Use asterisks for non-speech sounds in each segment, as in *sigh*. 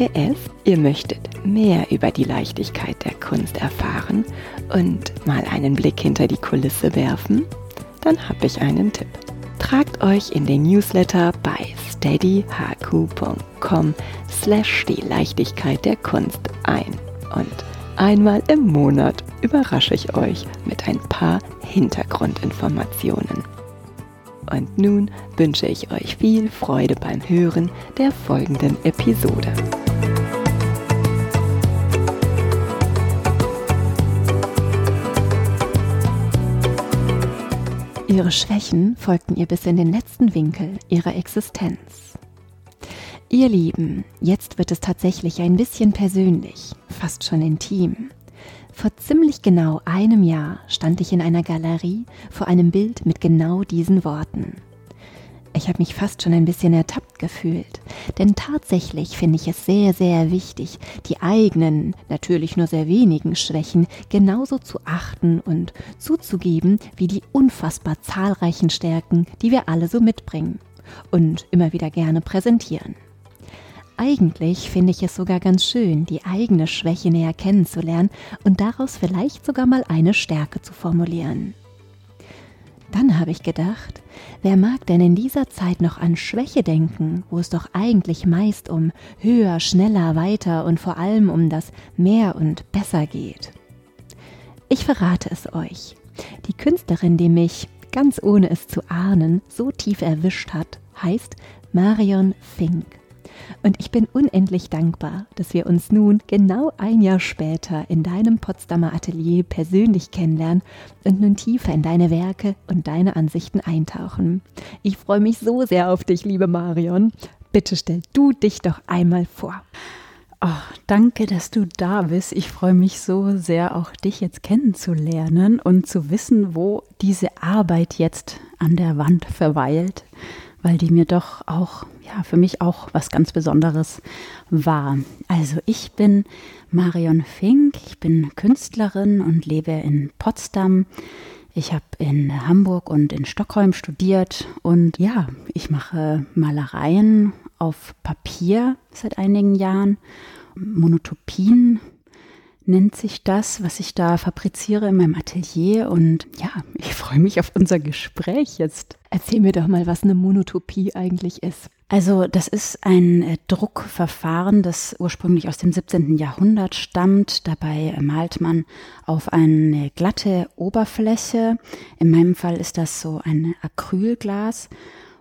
PS, ihr möchtet mehr über die Leichtigkeit der Kunst erfahren und mal einen Blick hinter die Kulisse werfen? Dann habe ich einen Tipp. Tragt euch in den Newsletter bei steadyhq.com slash die Leichtigkeit der Kunst ein. Und einmal im Monat überrasche ich euch mit ein paar Hintergrundinformationen. Und nun wünsche ich euch viel Freude beim Hören der folgenden Episode. Ihre Schwächen folgten ihr bis in den letzten Winkel ihrer Existenz. Ihr Lieben, jetzt wird es tatsächlich ein bisschen persönlich, fast schon intim. Vor ziemlich genau einem Jahr stand ich in einer Galerie vor einem Bild mit genau diesen Worten. Ich habe mich fast schon ein bisschen ertappt gefühlt, denn tatsächlich finde ich es sehr, sehr wichtig, die eigenen, natürlich nur sehr wenigen Schwächen genauso zu achten und zuzugeben wie die unfassbar zahlreichen Stärken, die wir alle so mitbringen und immer wieder gerne präsentieren. Eigentlich finde ich es sogar ganz schön, die eigene Schwäche näher kennenzulernen und daraus vielleicht sogar mal eine Stärke zu formulieren. Dann habe ich gedacht, wer mag denn in dieser Zeit noch an Schwäche denken, wo es doch eigentlich meist um höher, schneller, weiter und vor allem um das mehr und besser geht? Ich verrate es euch. Die Künstlerin, die mich, ganz ohne es zu ahnen, so tief erwischt hat, heißt Marion Fink. Und ich bin unendlich dankbar, dass wir uns nun genau ein Jahr später in deinem Potsdamer Atelier persönlich kennenlernen und nun tiefer in deine Werke und deine Ansichten eintauchen. Ich freue mich so sehr auf dich, liebe Marion. Bitte stell du dich doch einmal vor. Oh, danke, dass du da bist. Ich freue mich so sehr, auch dich jetzt kennenzulernen und zu wissen, wo diese Arbeit jetzt an der Wand verweilt weil die mir doch auch, ja, für mich auch was ganz Besonderes war. Also ich bin Marion Fink, ich bin Künstlerin und lebe in Potsdam. Ich habe in Hamburg und in Stockholm studiert und ja, ich mache Malereien auf Papier seit einigen Jahren, Monotopien nennt sich das, was ich da fabriziere in meinem Atelier. Und ja, ich freue mich auf unser Gespräch jetzt. Erzähl mir doch mal, was eine Monotopie eigentlich ist. Also das ist ein äh, Druckverfahren, das ursprünglich aus dem 17. Jahrhundert stammt. Dabei malt man auf eine glatte Oberfläche. In meinem Fall ist das so ein Acrylglas.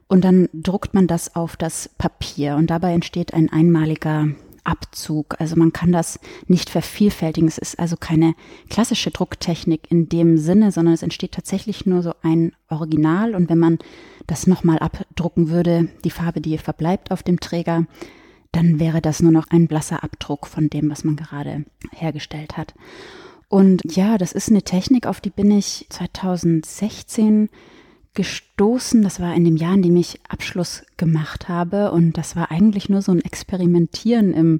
Und dann druckt man das auf das Papier und dabei entsteht ein einmaliger Abzug. Also man kann das nicht vervielfältigen. Es ist also keine klassische Drucktechnik in dem Sinne, sondern es entsteht tatsächlich nur so ein Original. Und wenn man das nochmal abdrucken würde, die Farbe, die verbleibt auf dem Träger, dann wäre das nur noch ein blasser Abdruck von dem, was man gerade hergestellt hat. Und ja, das ist eine Technik, auf die bin ich 2016 gestoßen. Das war in dem Jahr, in dem ich Abschluss gemacht habe. Und das war eigentlich nur so ein Experimentieren im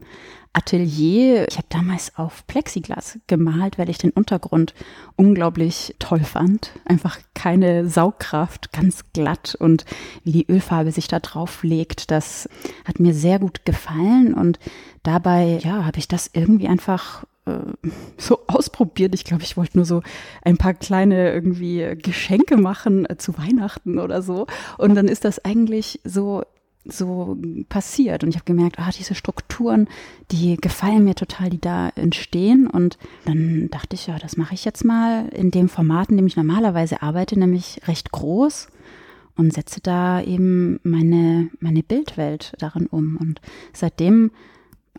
Atelier. Ich habe damals auf Plexiglas gemalt, weil ich den Untergrund unglaublich toll fand. Einfach keine Saugkraft, ganz glatt und wie die Ölfarbe sich da drauf legt, das hat mir sehr gut gefallen und dabei, ja, habe ich das irgendwie einfach äh, so ausprobiert. Ich glaube, ich wollte nur so ein paar kleine irgendwie Geschenke machen äh, zu Weihnachten oder so. Und dann ist das eigentlich so so passiert. Und ich habe gemerkt, ah, diese Strukturen, die gefallen mir total, die da entstehen. Und dann dachte ich, ja, das mache ich jetzt mal in dem Format, in dem ich normalerweise arbeite, nämlich recht groß und setze da eben meine, meine Bildwelt darin um. Und seitdem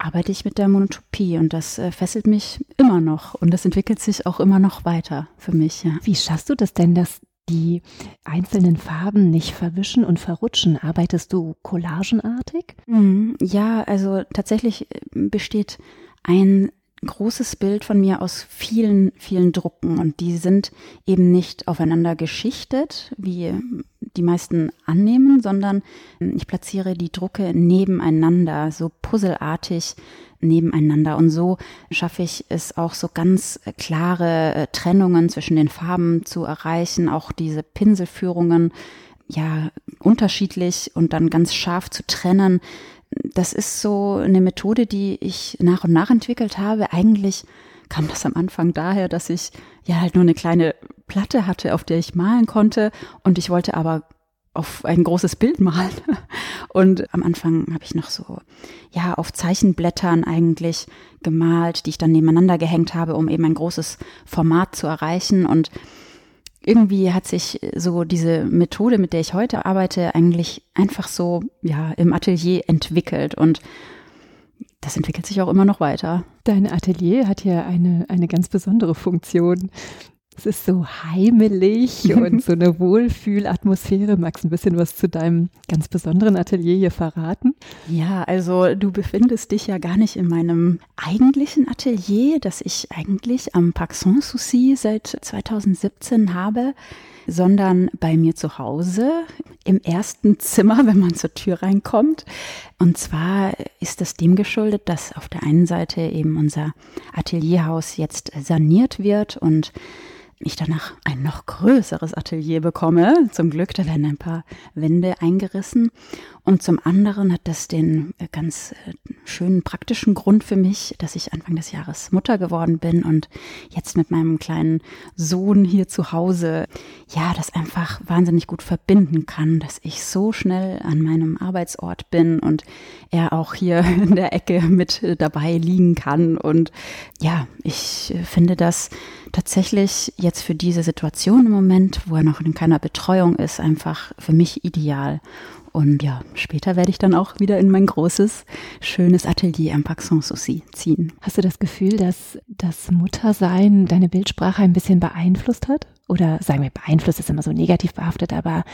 arbeite ich mit der Monotopie und das äh, fesselt mich immer noch und das entwickelt sich auch immer noch weiter für mich. Ja. Wie schaffst du das denn, dass die einzelnen Farben nicht verwischen und verrutschen? Arbeitest du collagenartig? Mhm. Ja, also tatsächlich äh, besteht ein großes Bild von mir aus vielen, vielen Drucken und die sind eben nicht aufeinander geschichtet, wie die meisten annehmen, sondern ich platziere die Drucke nebeneinander, so puzzelartig nebeneinander. Und so schaffe ich es auch so ganz klare äh, Trennungen zwischen den Farben zu erreichen, auch diese Pinselführungen ja unterschiedlich und dann ganz scharf zu trennen. Das ist so eine Methode, die ich nach und nach entwickelt habe. Eigentlich kam das am Anfang daher, dass ich ja halt nur eine kleine Platte hatte, auf der ich malen konnte und ich wollte aber auf ein großes Bild malen. *laughs* Und am Anfang habe ich noch so, ja, auf Zeichenblättern eigentlich gemalt, die ich dann nebeneinander gehängt habe, um eben ein großes Format zu erreichen. Und irgendwie hat sich so diese Methode, mit der ich heute arbeite, eigentlich einfach so, ja, im Atelier entwickelt. Und das entwickelt sich auch immer noch weiter. Dein Atelier hat ja eine, eine ganz besondere Funktion. Es ist so heimelig *laughs* und so eine Wohlfühlatmosphäre. Magst du ein bisschen was zu deinem ganz besonderen Atelier hier verraten? Ja, also du befindest dich ja gar nicht in meinem eigentlichen Atelier, das ich eigentlich am Parc Sanssouci seit 2017 habe sondern bei mir zu Hause im ersten Zimmer, wenn man zur Tür reinkommt. Und zwar ist das dem geschuldet, dass auf der einen Seite eben unser Atelierhaus jetzt saniert wird und ich danach ein noch größeres Atelier bekomme. Zum Glück, da werden ein paar Wände eingerissen. Und zum anderen hat das den äh, ganz äh, schönen praktischen Grund für mich, dass ich Anfang des Jahres Mutter geworden bin und jetzt mit meinem kleinen Sohn hier zu Hause, ja, das einfach wahnsinnig gut verbinden kann, dass ich so schnell an meinem Arbeitsort bin und er auch hier *laughs* in der Ecke mit dabei liegen kann. Und ja, ich äh, finde das tatsächlich jetzt für diese Situation im Moment, wo er noch in keiner Betreuung ist, einfach für mich ideal. Und ja, später werde ich dann auch wieder in mein großes, schönes Atelier am Parc Sanssouci ziehen. Hast du das Gefühl, dass das Muttersein deine Bildsprache ein bisschen beeinflusst hat? Oder sagen wir, beeinflusst ist immer so negativ behaftet, aber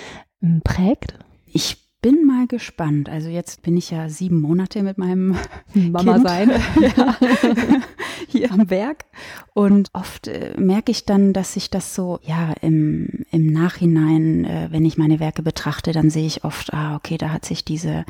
hm, prägt? Ich bin mal gespannt. Also jetzt bin ich ja sieben Monate mit meinem Mama kind, sein *laughs* ja, hier am Werk und oft äh, merke ich dann, dass sich das so ja im, im Nachhinein, äh, wenn ich meine Werke betrachte, dann sehe ich oft, ah okay, da hat sich diese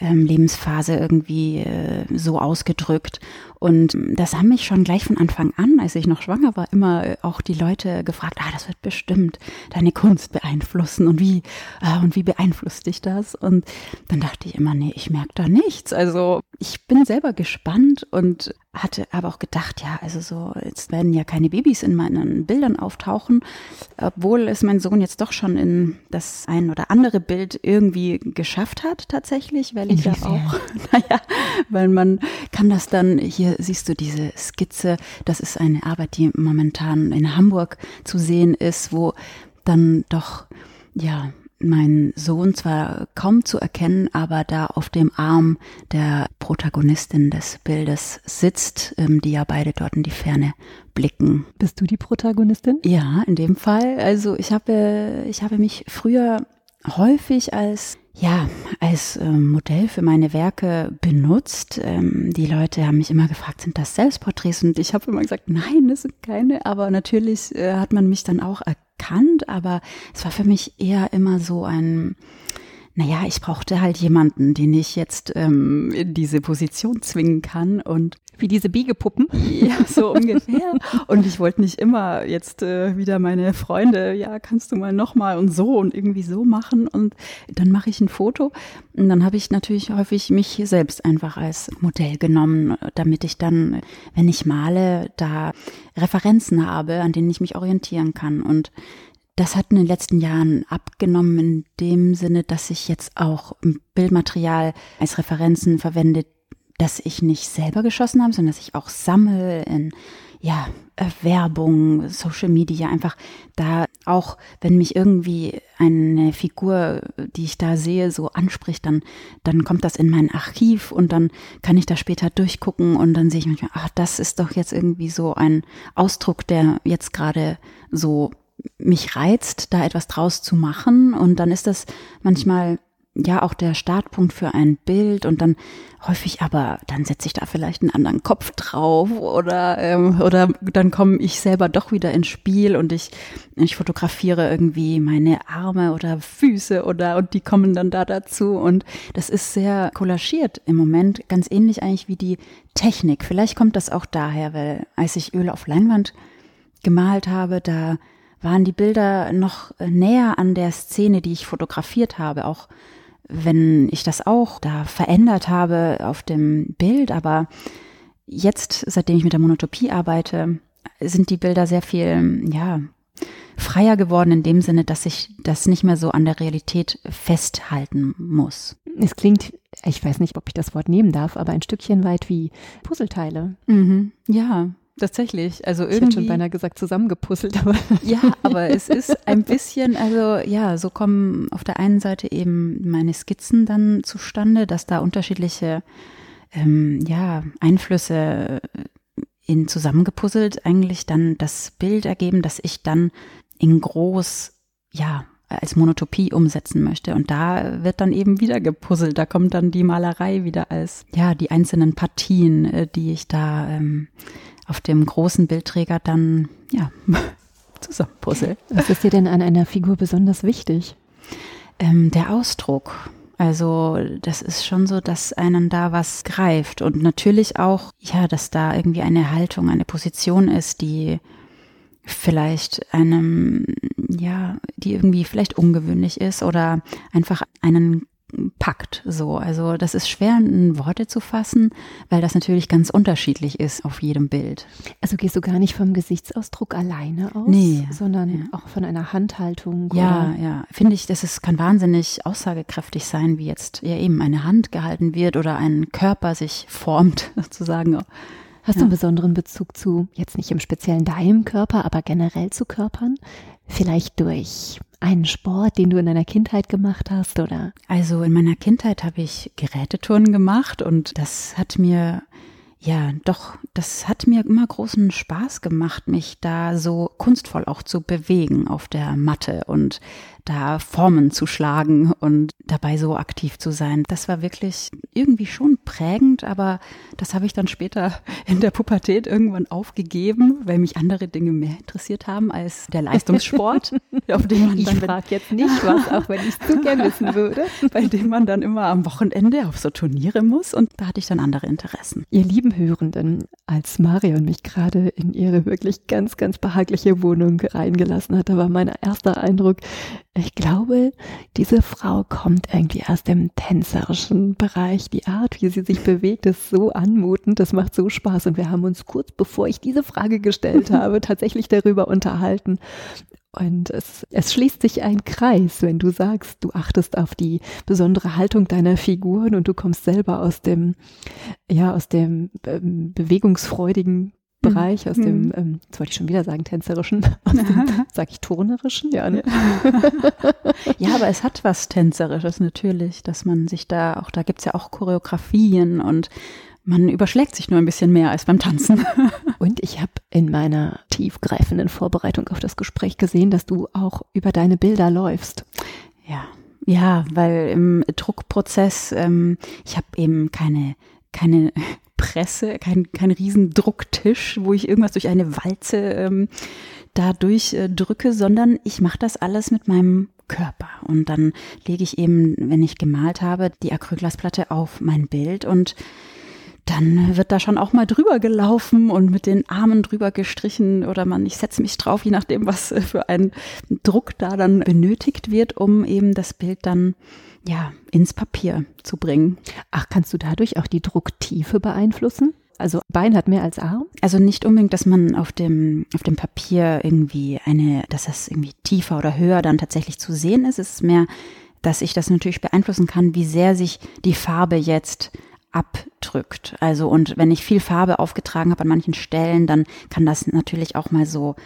ähm, Lebensphase irgendwie äh, so ausgedrückt. Und das haben mich schon gleich von Anfang an, als ich noch schwanger war, immer äh, auch die Leute gefragt, ah, das wird bestimmt deine Kunst beeinflussen und wie, äh, und wie beeinflusst dich das? Und dann dachte ich immer, nee, ich merke da nichts. Also ich bin selber gespannt und hatte aber auch gedacht, ja, also so, jetzt werden ja keine Babys in meinen Bildern auftauchen, obwohl es mein Sohn jetzt doch schon in das ein oder andere Bild irgendwie geschafft hat, tatsächlich, weil ich ja auch, *laughs* naja, weil man kann das dann, hier siehst du diese Skizze, das ist eine Arbeit, die momentan in Hamburg zu sehen ist, wo dann doch, ja, mein Sohn zwar kaum zu erkennen, aber da auf dem Arm der Protagonistin des Bildes sitzt, ähm, die ja beide dort in die Ferne blicken. Bist du die Protagonistin? Ja, in dem Fall. Also ich habe, ich habe mich früher häufig als ja, als äh, Modell für meine Werke benutzt. Ähm, die Leute haben mich immer gefragt, sind das Selbstporträts? Und ich habe immer gesagt, nein, das sind keine. Aber natürlich äh, hat man mich dann auch erkannt. Aber es war für mich eher immer so ein, naja, ich brauchte halt jemanden, den ich jetzt ähm, in diese Position zwingen kann. Und wie diese Biegepuppen. Ja, so ungefähr. Und ich wollte nicht immer jetzt äh, wieder meine Freunde, ja, kannst du mal nochmal und so und irgendwie so machen. Und dann mache ich ein Foto. Und dann habe ich natürlich häufig mich selbst einfach als Modell genommen, damit ich dann, wenn ich male, da Referenzen habe, an denen ich mich orientieren kann. Und Das hat in den letzten Jahren abgenommen in dem Sinne, dass ich jetzt auch Bildmaterial als Referenzen verwende, das ich nicht selber geschossen habe, sondern dass ich auch sammle in ja, äh, Werbung, Social Media, einfach da auch, wenn mich irgendwie eine Figur, die ich da sehe, so anspricht, dann, dann kommt das in mein Archiv und dann kann ich da später durchgucken und dann sehe ich manchmal, ach, das ist doch jetzt irgendwie so ein Ausdruck, der jetzt gerade so mich reizt, da etwas draus zu machen. Und dann ist das manchmal ja auch der Startpunkt für ein Bild. Und dann häufig aber, dann setze ich da vielleicht einen anderen Kopf drauf oder, ähm, oder dann komme ich selber doch wieder ins Spiel und ich, ich fotografiere irgendwie meine Arme oder Füße oder und die kommen dann da dazu. Und das ist sehr kollagiert im Moment, ganz ähnlich eigentlich wie die Technik. Vielleicht kommt das auch daher, weil als ich Öl auf Leinwand gemalt habe, da waren die Bilder noch näher an der Szene, die ich fotografiert habe, auch wenn ich das auch da verändert habe auf dem Bild, aber jetzt, seitdem ich mit der Monotopie arbeite, sind die Bilder sehr viel, ja, freier geworden in dem Sinne, dass ich das nicht mehr so an der Realität festhalten muss. Es klingt, ich weiß nicht, ob ich das Wort nehmen darf, aber ein Stückchen weit wie Puzzleteile. Mhm. Ja, Tatsächlich, also irgendwie. Ich hätte schon beinahe gesagt zusammengepuzzelt, aber. *laughs* Ja, aber es ist ein bisschen, also ja, so kommen auf der einen Seite eben meine Skizzen dann zustande, dass da unterschiedliche ähm, ja, Einflüsse in zusammengepuzzelt eigentlich dann das Bild ergeben, das ich dann in groß, ja, als Monotopie umsetzen möchte. Und da wird dann eben wieder gepuzzelt. Da kommt dann die Malerei wieder als, ja, die einzelnen Partien, äh, die ich da ähm, auf dem großen Bildträger dann, ja, *laughs* zusammenpuzzle. Was ist dir denn an einer Figur besonders wichtig? Ähm, der Ausdruck. Also das ist schon so, dass einen da was greift und natürlich auch, ja, dass da irgendwie eine Haltung, eine Position ist, die vielleicht einem, ja, die irgendwie vielleicht ungewöhnlich ist oder einfach einen packt. So, also das ist schwer in Worte zu fassen, weil das natürlich ganz unterschiedlich ist auf jedem Bild. Also gehst du gar nicht vom Gesichtsausdruck alleine aus, nee, sondern ja. auch von einer Handhaltung. Ja, oder? ja, finde ich, das ist, kann wahnsinnig aussagekräftig sein, wie jetzt ja eben eine Hand gehalten wird oder ein Körper sich formt, *laughs* sozusagen. Hast ja. du einen besonderen Bezug zu, jetzt nicht im speziellen deinem Körper, aber generell zu Körpern? Vielleicht durch einen Sport, den du in deiner Kindheit gemacht hast, oder? Also in meiner Kindheit habe ich Geräteturnen gemacht und das hat mir ja, doch, das hat mir immer großen Spaß gemacht, mich da so kunstvoll auch zu bewegen auf der Matte und da Formen zu schlagen und dabei so aktiv zu sein. Das war wirklich irgendwie schon prägend, aber das habe ich dann später *laughs* in der Pubertät irgendwann aufgegeben, weil mich andere Dinge mehr interessiert haben als der Leistungssport, *laughs* auf dem man ich dann frage jetzt nicht was, auch wenn ich es zu gerne wissen *laughs* würde, bei dem man dann immer am Wochenende auf so Turniere muss und da hatte ich dann andere Interessen. Ihr lieben Hörenden, als Marion mich gerade in ihre wirklich ganz, ganz behagliche Wohnung reingelassen hat, da war mein erster Eindruck, ich glaube, diese Frau kommt irgendwie aus dem tänzerischen Bereich. Die Art, wie sie sich bewegt, ist so anmutend, das macht so Spaß. Und wir haben uns kurz bevor ich diese Frage gestellt *laughs* habe, tatsächlich darüber unterhalten. Und es, es schließt sich ein Kreis, wenn du sagst, du achtest auf die besondere Haltung deiner Figuren und du kommst selber aus dem, ja, aus dem ähm, bewegungsfreudigen Bereich, aus dem, mhm. ähm, jetzt wollte ich schon wieder sagen, tänzerischen, *laughs* aus dem, sag ich turnerischen, ja, ne? *laughs* ja, aber es hat was Tänzerisches natürlich, dass man sich da, auch da gibt's ja auch Choreografien und man überschlägt sich nur ein bisschen mehr als beim Tanzen. *laughs* Und ich habe in meiner tiefgreifenden Vorbereitung auf das Gespräch gesehen, dass du auch über deine Bilder läufst. Ja, ja, weil im Druckprozess, ähm, ich habe eben keine keine Presse, kein, kein Riesendrucktisch, wo ich irgendwas durch eine Walze ähm, da durchdrücke, äh, sondern ich mache das alles mit meinem Körper. Und dann lege ich eben, wenn ich gemalt habe, die Acrylglasplatte auf mein Bild und dann wird da schon auch mal drüber gelaufen und mit den Armen drüber gestrichen oder man, ich setze mich drauf, je nachdem, was für ein Druck da dann benötigt wird, um eben das Bild dann ja, ins Papier zu bringen. Ach, kannst du dadurch auch die Drucktiefe beeinflussen? Also Bein hat mehr als Arm? Also nicht unbedingt, dass man auf dem, auf dem Papier irgendwie eine, dass das irgendwie tiefer oder höher dann tatsächlich zu sehen ist. Es ist mehr, dass ich das natürlich beeinflussen kann, wie sehr sich die Farbe jetzt abdrückt. Also und wenn ich viel Farbe aufgetragen habe an manchen Stellen, dann kann das natürlich auch mal so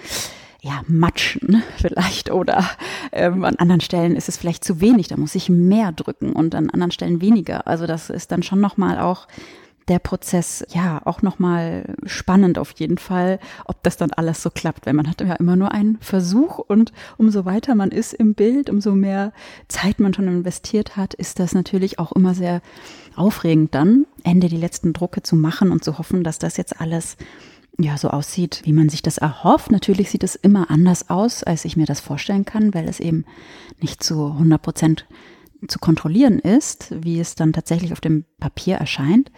ja, matschen vielleicht oder ähm, an anderen Stellen ist es vielleicht zu wenig, da muss ich mehr drücken und an anderen Stellen weniger. Also das ist dann schon nochmal auch der Prozess, ja, auch nochmal spannend auf jeden Fall, ob das dann alles so klappt, weil man hat ja immer nur einen Versuch und umso weiter man ist im Bild, umso mehr Zeit man schon investiert hat, ist das natürlich auch immer sehr aufregend dann, Ende die letzten Drucke zu machen und zu hoffen, dass das jetzt alles ja, so aussieht, wie man sich das erhofft. Natürlich sieht es immer anders aus, als ich mir das vorstellen kann, weil es eben nicht zu 100 Prozent zu kontrollieren ist, wie es dann tatsächlich auf dem Papier erscheint.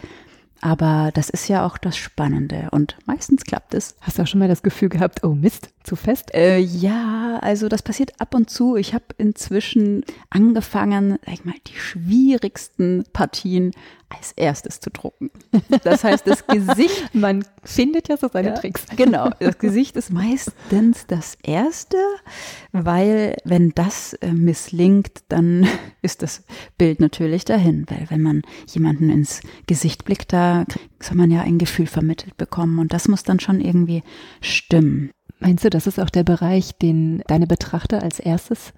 Aber das ist ja auch das Spannende und meistens klappt es. Hast du auch schon mal das Gefühl gehabt, oh Mist, zu fest? Äh, ja, also das passiert ab und zu. Ich habe inzwischen angefangen, sag ich mal, die schwierigsten Partien als erstes zu drucken. Das heißt, das Gesicht. *laughs* Man findet ja so seine ja, Tricks. Genau, das Gesicht ist meistens das erste, weil wenn das äh, misslingt, dann *laughs* ist das Bild natürlich dahin. Weil wenn man jemanden ins Gesicht blickt, da soll man ja ein Gefühl vermittelt bekommen und das muss dann schon irgendwie stimmen. Meinst du, das ist auch der Bereich, den deine Betrachter als erstes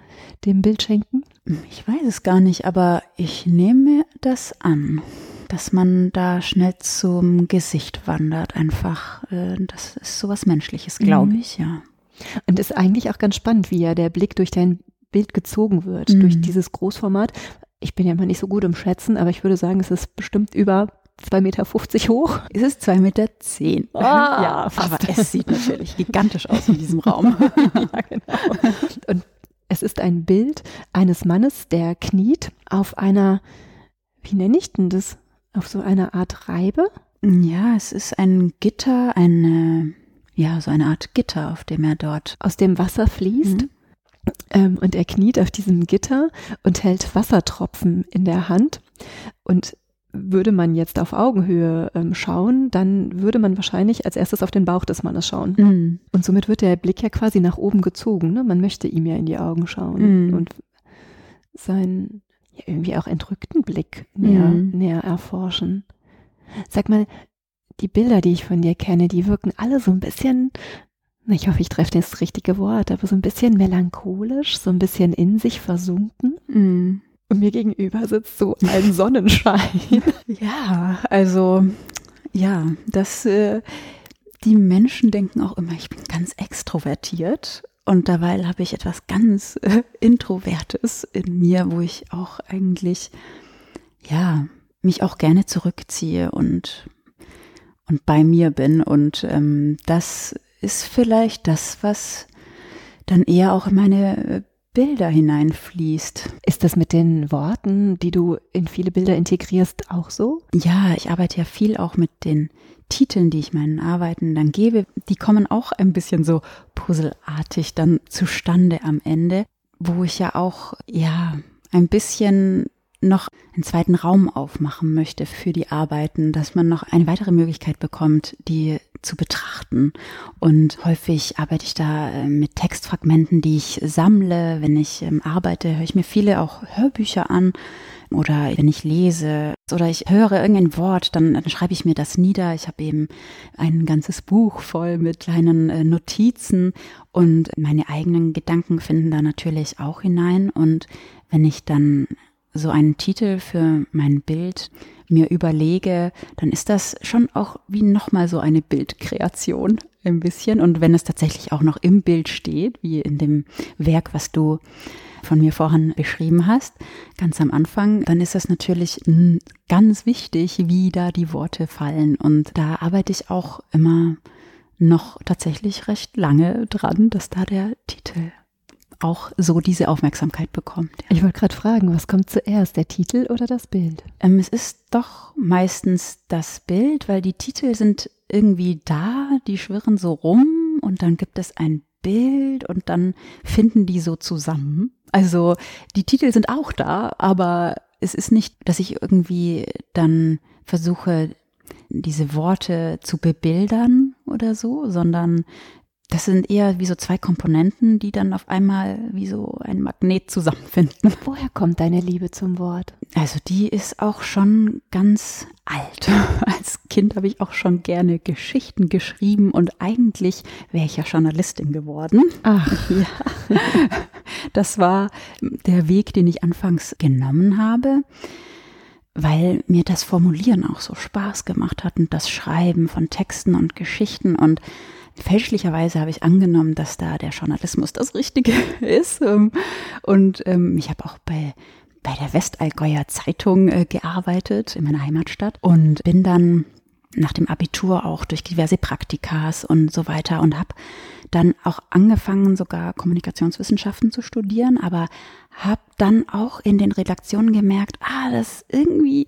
dem Bild schenken? Ich weiß es gar nicht, aber ich nehme das an, dass man da schnell zum Gesicht wandert. Einfach, äh, das ist sowas Menschliches, glaube mhm. ich, ja. Und ist eigentlich auch ganz spannend, wie ja der Blick durch dein Bild gezogen wird, mhm. durch dieses Großformat. Ich bin ja immer nicht so gut im Schätzen, aber ich würde sagen, es ist bestimmt über 2,50 Meter hoch. Ist es 2,10 Meter? Zehn. Oh, *laughs* ja, fast. aber es sieht natürlich gigantisch aus in diesem Raum. *laughs* ja, genau. Und es ist ein Bild eines Mannes, der kniet auf einer, wie nenne ich denn das? Auf so einer Art Reibe? Ja, es ist ein Gitter, eine, ja, so eine Art Gitter, auf dem er dort aus dem Wasser fließt. Mhm. Ähm, und er kniet auf diesem Gitter und hält Wassertropfen in der Hand. Und würde man jetzt auf Augenhöhe ähm, schauen, dann würde man wahrscheinlich als erstes auf den Bauch des Mannes schauen. Mm. Und somit wird der Blick ja quasi nach oben gezogen. Ne? Man möchte ihm ja in die Augen schauen mm. und seinen ja, irgendwie auch entrückten Blick näher, mm. näher erforschen. Sag mal, die Bilder, die ich von dir kenne, die wirken alle so ein bisschen, ich hoffe, ich treffe das richtige Wort, aber so ein bisschen melancholisch, so ein bisschen in sich versunken. Mm. Und mir gegenüber sitzt so ein *laughs* Sonnenschein. ja, also ja, das äh, die Menschen denken auch immer, ich bin ganz extrovertiert und dabei habe ich etwas ganz äh, Introvertes in mir, wo ich auch eigentlich ja mich auch gerne zurückziehe und und bei mir bin und ähm, das ist vielleicht das, was dann eher auch in meine äh, Bilder hineinfließt. Ist das mit den Worten, die du in viele Bilder integrierst, auch so? Ja, ich arbeite ja viel auch mit den Titeln, die ich meinen Arbeiten dann gebe. Die kommen auch ein bisschen so puzzelartig dann zustande am Ende, wo ich ja auch, ja, ein bisschen noch einen zweiten Raum aufmachen möchte für die Arbeiten, dass man noch eine weitere Möglichkeit bekommt, die zu betrachten. Und häufig arbeite ich da äh, mit Textfragmenten, die ich sammle. Wenn ich ähm, arbeite, höre ich mir viele auch Hörbücher an oder wenn ich lese oder ich höre irgendein Wort, dann, dann schreibe ich mir das nieder. Ich habe eben ein ganzes Buch voll mit kleinen äh, Notizen und meine eigenen Gedanken finden da natürlich auch hinein. Und wenn ich dann so einen Titel für mein Bild mir überlege, dann ist das schon auch wie nochmal so eine Bildkreation ein bisschen. Und wenn es tatsächlich auch noch im Bild steht, wie in dem Werk, was du von mir vorhin beschrieben hast, ganz am Anfang, dann ist das natürlich ganz wichtig, wie da die Worte fallen. Und da arbeite ich auch immer noch tatsächlich recht lange dran, dass da der Titel auch so diese Aufmerksamkeit bekommt. Ja. Ich wollte gerade fragen, was kommt zuerst, der Titel oder das Bild? Ähm, es ist doch meistens das Bild, weil die Titel sind irgendwie da, die schwirren so rum und dann gibt es ein Bild und dann finden die so zusammen. Also die Titel sind auch da, aber es ist nicht, dass ich irgendwie dann versuche, diese Worte zu bebildern oder so, sondern das sind eher wie so zwei Komponenten, die dann auf einmal wie so ein Magnet zusammenfinden. *laughs* Woher kommt deine Liebe zum Wort? Also die ist auch schon ganz alt. *laughs* Als Kind habe ich auch schon gerne Geschichten geschrieben und eigentlich wäre ich ja Journalistin geworden. Ach, *laughs* ja. Das war der Weg, den ich anfangs genommen habe weil mir das Formulieren auch so Spaß gemacht hat und das Schreiben von Texten und Geschichten und fälschlicherweise habe ich angenommen, dass da der Journalismus das Richtige *laughs* ist. Ähm, und ähm, ich habe auch bei bei der Westallgäuer Zeitung äh, gearbeitet in meiner Heimatstadt und bin dann nach dem Abitur auch durch diverse Praktikas und so weiter und habe dann auch angefangen, sogar Kommunikationswissenschaften zu studieren, aber habe dann auch in den Redaktionen gemerkt, ah, das irgendwie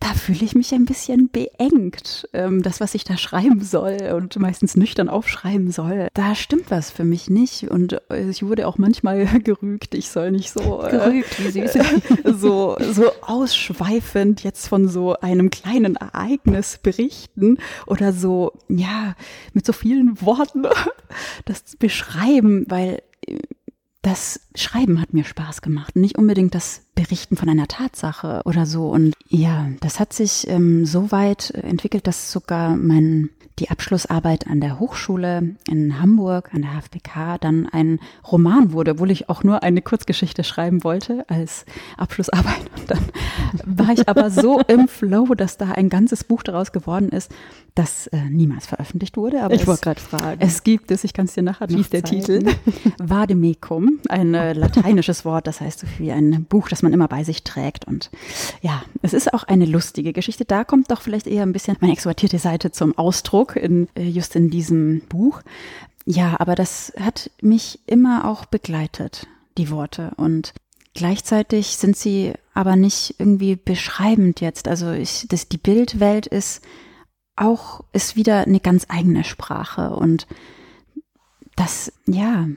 da fühle ich mich ein bisschen beengt. Ähm, das, was ich da schreiben soll und meistens nüchtern aufschreiben soll, da stimmt was für mich nicht. Und äh, ich wurde auch manchmal *laughs* gerügt, ich soll nicht so äh, gerügt, wie süß. *laughs* so so ausschweifend jetzt von so einem kleinen Ereignis berichten oder so ja mit so vielen Worten *laughs* das beschreiben, weil äh, das Schreiben hat mir Spaß gemacht, nicht unbedingt das Berichten von einer Tatsache oder so. Und ja, das hat sich ähm, so weit entwickelt, dass sogar mein die Abschlussarbeit an der Hochschule in Hamburg, an der HFBK, dann ein Roman wurde, obwohl ich auch nur eine Kurzgeschichte schreiben wollte als Abschlussarbeit. Und dann war ich aber so *laughs* im Flow, dass da ein ganzes Buch daraus geworden ist, das äh, niemals veröffentlicht wurde. Aber ich wollte gerade fragen. Es gibt es, ich kann es dir nachher Wie ist der Titel? Vademecum, ein äh, lateinisches Wort, das heißt so wie ein Buch, das man immer bei sich trägt. Und ja, es ist auch eine lustige Geschichte. Da kommt doch vielleicht eher ein bisschen meine extrovertierte Seite zum Ausdruck, in, äh, just in diesem Buch. Ja, aber das hat mich immer auch begleitet, die Worte. Und gleichzeitig sind sie aber nicht irgendwie beschreibend jetzt. Also ich, das, die Bildwelt ist auch, ist wieder eine ganz eigene Sprache und das, ja,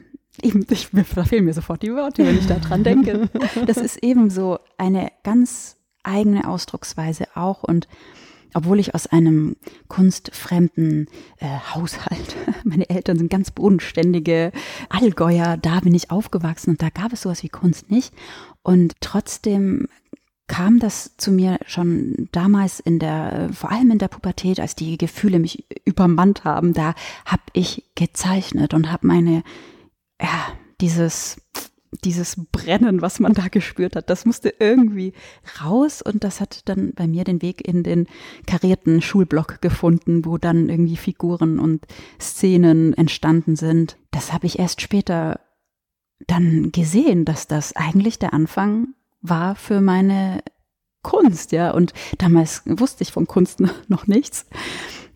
ich, ich, da fehlen mir sofort die Worte, wenn ich da dran denke. *laughs* Das ist eben so eine ganz eigene Ausdrucksweise auch und obwohl ich aus einem kunstfremden äh, Haushalt, *laughs* meine Eltern sind ganz bodenständige Allgäuer, da bin ich aufgewachsen und da gab es sowas wie Kunst nicht. Und trotzdem kam das zu mir schon damals in der, vor allem in der Pubertät, als die Gefühle mich übermannt haben, da habe ich gezeichnet und habe meine, ja, dieses, dieses Brennen, was man da gespürt hat, das musste irgendwie raus und das hat dann bei mir den Weg in den karierten Schulblock gefunden, wo dann irgendwie Figuren und Szenen entstanden sind. Das habe ich erst später dann gesehen, dass das eigentlich der Anfang war für meine Kunst, ja. Und damals wusste ich von Kunst *laughs* noch nichts,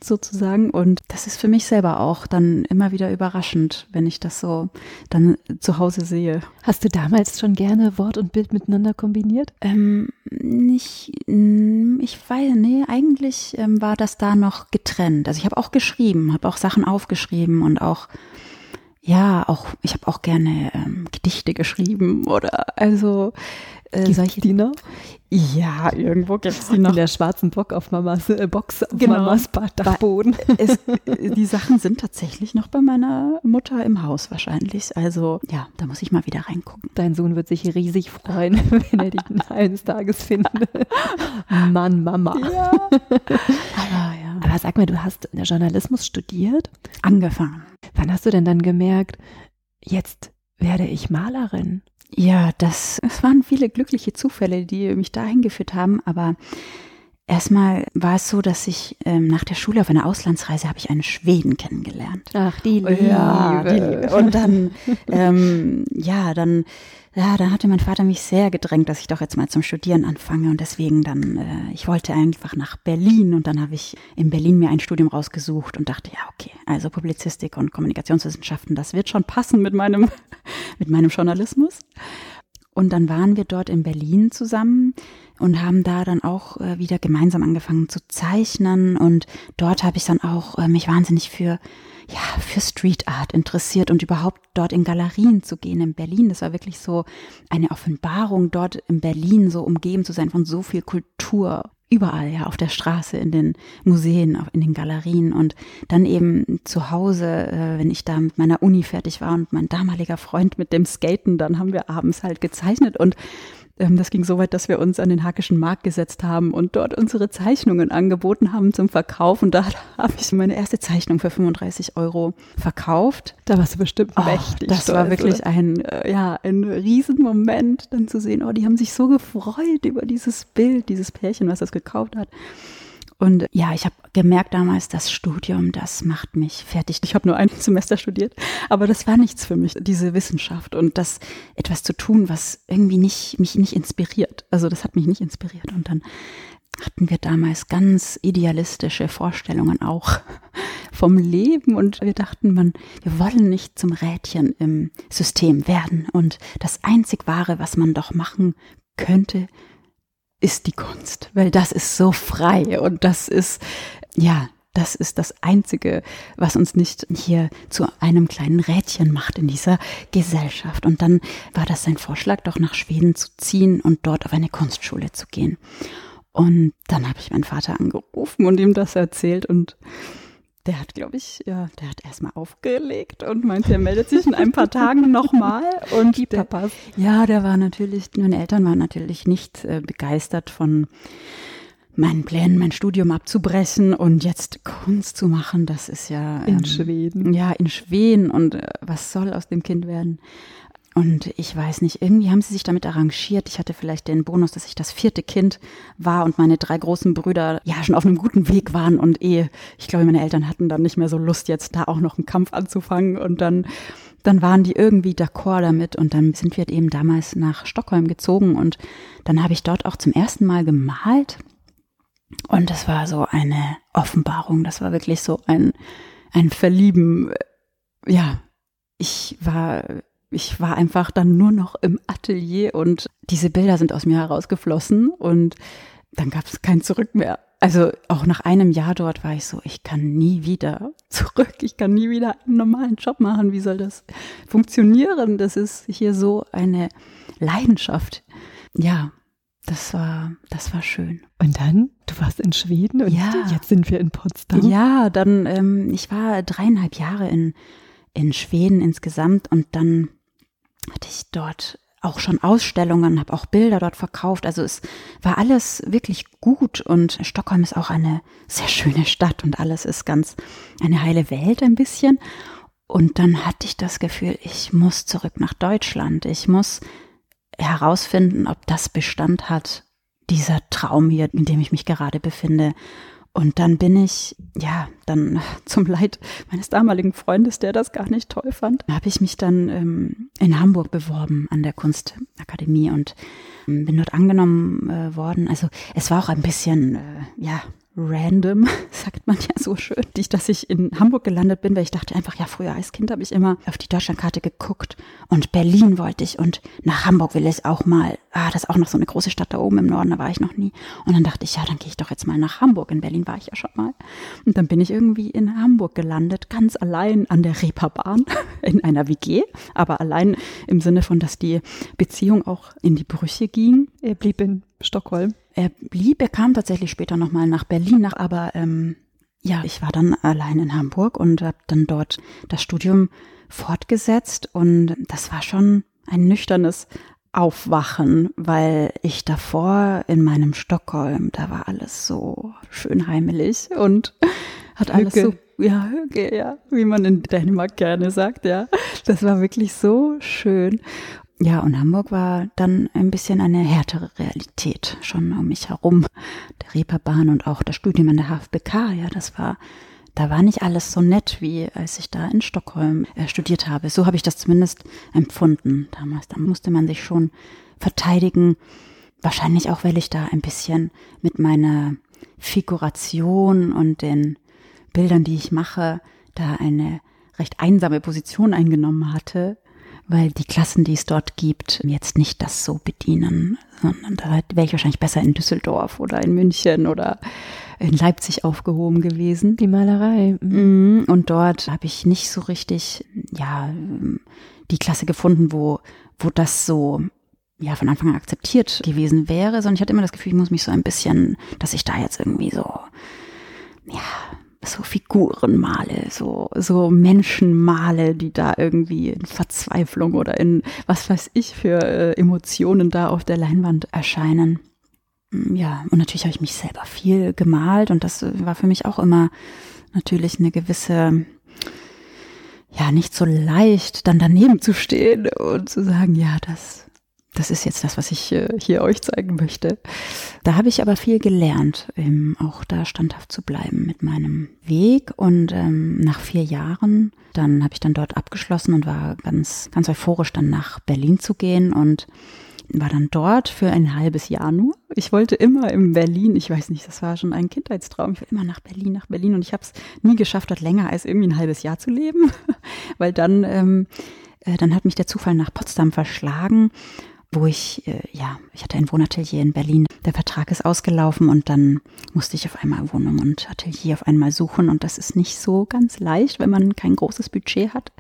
sozusagen. Und das ist für mich selber auch dann immer wieder überraschend, wenn ich das so dann zu Hause sehe. Hast du damals schon gerne Wort und Bild miteinander kombiniert? Ähm, nicht, ich weiß, nee, eigentlich ähm, war das da noch getrennt. Also ich habe auch geschrieben, habe auch Sachen aufgeschrieben und auch ja, auch ich habe auch gerne ähm, Gedichte geschrieben oder also äh, solche die noch? Ja, irgendwo gibt es die noch. In der schwarzen Bock auf Mamas äh, Box auf genau. Mamas Dachboden. *laughs* Es, die Sachen sind tatsächlich noch bei meiner Mutter im Haus wahrscheinlich. Also ja, da muss ich mal wieder reingucken. Dein Sohn wird sich riesig freuen, *laughs* wenn er dich *laughs* eines Tages findet. Mann, Mama. Ja. Aber, ja. Aber sag mal, du hast Journalismus studiert? Angefangen. Wann hast du denn dann gemerkt, jetzt werde ich Malerin? Ja, das, es waren viele glückliche Zufälle, die mich dahin geführt haben, aber Erstmal war es so, dass ich ähm, nach der Schule auf einer Auslandsreise habe ich einen Schweden kennengelernt. Ach, die Liebe. Ja, die Liebe. Und dann, ähm, ja, dann, ja, dann hatte mein Vater mich sehr gedrängt, dass ich doch jetzt mal zum Studieren anfange. Und deswegen dann, äh, ich wollte einfach nach Berlin. Und dann habe ich in Berlin mir ein Studium rausgesucht und dachte, ja, okay, also Publizistik und Kommunikationswissenschaften, das wird schon passen mit meinem, *laughs* mit meinem Journalismus. Und dann waren wir dort in Berlin zusammen und haben da dann auch äh, wieder gemeinsam angefangen zu zeichnen. Und dort habe ich dann auch äh, mich wahnsinnig für ja für Street Art interessiert und überhaupt dort in Galerien zu gehen in Berlin. Das war wirklich so eine Offenbarung dort in Berlin so umgeben zu sein von so viel Kultur überall, ja, auf der Straße, in den Museen, in den Galerien und dann eben zu Hause, äh, wenn ich da mit meiner Uni fertig war und mein damaliger Freund mit dem Skaten, dann haben wir abends halt gezeichnet und das ging so weit, dass wir uns an den Hakischen Markt gesetzt haben und dort unsere Zeichnungen angeboten haben zum Verkauf. Und da *laughs* habe ich meine erste Zeichnung für 35 Euro verkauft. Da warst du bestimmt oh, mächtig. Das stolz, war wirklich oder? ein, äh, ja, ein Riesenmoment, dann zu sehen, oh, die haben sich so gefreut über dieses Bild, dieses Pärchen, was das gekauft hat. Und ja, ich habe gemerkt damals, das Studium, das macht mich fertig. Ich habe nur ein *laughs* Semester studiert, aber das war nichts für mich, diese Wissenschaft und das etwas zu tun, was irgendwie nicht mich nicht inspiriert. Also das hat mich nicht inspiriert und dann hatten wir damals ganz idealistische Vorstellungen auch *laughs* vom Leben und wir dachten, man, wir wollen nicht zum Rädchen im System werden und das einzig wahre, was man doch machen könnte, ist die Kunst, weil das ist so frei und das ist, ja, das ist das Einzige, was uns nicht hier zu einem kleinen Rädchen macht in dieser Gesellschaft. Und dann war das sein Vorschlag, doch nach Schweden zu ziehen und dort auf eine Kunstschule zu gehen. Und dann habe ich meinen Vater angerufen und ihm das erzählt und der hat, glaube ich, ja, der hat erstmal aufgelegt und meinte, er meldet sich in ein paar Tagen nochmal. Und die Papas. Ja, der war natürlich, meine Eltern waren natürlich nicht äh, begeistert von meinen Plänen, mein Studium abzubrechen und jetzt Kunst zu machen. Das ist ja. Ähm, in Schweden. Ja, in Schweden. Und äh, was soll aus dem Kind werden? Und ich weiß nicht, irgendwie haben sie sich damit arrangiert. Ich hatte vielleicht den Bonus, dass ich das vierte Kind war und meine drei großen Brüder ja schon auf einem guten Weg waren und eh, ich glaube, meine Eltern hatten dann nicht mehr so Lust, jetzt da auch noch einen Kampf anzufangen. Und dann dann waren die irgendwie d'accord damit. Und dann sind wir eben damals nach Stockholm gezogen und dann habe ich dort auch zum ersten Mal gemalt. Und das war so eine Offenbarung, das war wirklich so ein, ein Verlieben, ja, ich war ich war einfach dann nur noch im Atelier und diese Bilder sind aus mir herausgeflossen und dann gab es kein Zurück mehr. Also auch nach einem Jahr dort war ich so, ich kann nie wieder *laughs* zurück, ich kann nie wieder einen normalen Job machen. Wie soll das funktionieren? Das ist hier so eine Leidenschaft. Ja, das war, das war schön. Und dann, du warst in Schweden und ja. jetzt sind wir in Potsdam. Ja, dann, ähm, ich war dreieinhalb Jahre in, in Schweden insgesamt und dann hatte ich dort auch schon Ausstellungen, habe auch Bilder dort verkauft. Also es war alles wirklich gut und Stockholm ist auch eine sehr schöne Stadt und alles ist ganz eine heile Welt ein bisschen. Und dann hatte ich das Gefühl, ich muss zurück nach Deutschland. Ich muss herausfinden, ob das Bestand hat, dieser Traum hier, in dem ich mich gerade befinde. Und dann bin ich, ja, dann *laughs* zum Leid meines damaligen Freundes, der das gar nicht toll fand, habe ich mich dann ähm, in Hamburg beworben an der Kunstakademie und ähm, bin dort angenommen äh, worden. Also es war auch ein bisschen, äh, ja, random, *laughs* sagt man ja so schön, dass ich in Hamburg gelandet bin, weil ich dachte einfach, ja, früher als Kind habe ich immer auf die Deutschlandkarte geguckt und Berlin wollte ich und nach Hamburg will ich auch mal. Ah, das ist auch noch so eine große Stadt da oben im Norden, da war ich noch nie. Und dann dachte ich, ja, dann gehe ich doch jetzt mal nach Hamburg. In Berlin war ich ja schon mal. Und dann bin ich irgendwie in Hamburg gelandet, ganz allein an der Reeperbahn *laughs* in einer WG, aber allein im Sinne von, dass die Beziehung auch in die Brüche ging. Er blieb in Stockholm. Er blieb, er kam tatsächlich später nochmal nach Berlin, nach, aber ähm, ja, ich war dann allein in Hamburg und habe dann dort das Studium fortgesetzt und das war schon ein nüchternes Aufwachen, weil ich davor in meinem Stockholm, da war alles so schön heimelig und hat alles Hücke. so, ja, Hücke, ja, wie man in Dänemark gerne sagt, ja. Das war wirklich so schön. Ja, und Hamburg war dann ein bisschen eine härtere Realität schon um mich herum. Der Reeperbahn und auch das Studium an der HFBK, ja, das war, da war nicht alles so nett, wie als ich da in Stockholm äh, studiert habe. So habe ich das zumindest empfunden damals. Da musste man sich schon verteidigen. Wahrscheinlich auch, weil ich da ein bisschen mit meiner Figuration und den Bildern, die ich mache, da eine recht einsame Position eingenommen hatte weil die Klassen, die es dort gibt, jetzt nicht das so bedienen, sondern da wäre ich wahrscheinlich besser in Düsseldorf oder in München oder in Leipzig aufgehoben gewesen. Die Malerei. Mhm. Und dort habe ich nicht so richtig, ja, die Klasse gefunden, wo, wo das so ja von Anfang an akzeptiert gewesen wäre, sondern ich hatte immer das Gefühl, ich muss mich so ein bisschen, dass ich da jetzt irgendwie so, ja, so Figuren male, so, so Menschen male, die da irgendwie in Verzweiflung oder in was weiß ich für äh, Emotionen da auf der Leinwand erscheinen. Mm, ja, und natürlich habe ich mich selber viel gemalt und das war für mich auch immer natürlich eine gewisse, ja, nicht so leicht, dann daneben zu stehen und zu sagen, ja, das das ist jetzt das, was ich äh, hier euch zeigen möchte. Da habe ich aber viel gelernt, eben auch da standhaft zu bleiben mit meinem Weg. Und ähm, nach vier Jahren, dann habe ich dann dort abgeschlossen und war ganz, ganz euphorisch, dann nach Berlin zu gehen und war dann dort für ein halbes Jahr nur. Ich wollte immer in Berlin, ich weiß nicht, das war schon ein Kindheitstraum. Ich will immer nach Berlin, nach Berlin und ich habe es nie geschafft, dort länger als irgendwie ein halbes Jahr zu leben, *laughs* weil dann, ähm, äh, dann hat mich der Zufall nach Potsdam verschlagen wo ich, äh, ja, ich hatte ein Wohnatelier in Berlin. Der Vertrag ist ausgelaufen und dann musste ich auf einmal Wohnung und Atelier auf einmal suchen und das ist nicht so ganz leicht, wenn man kein großes Budget hat.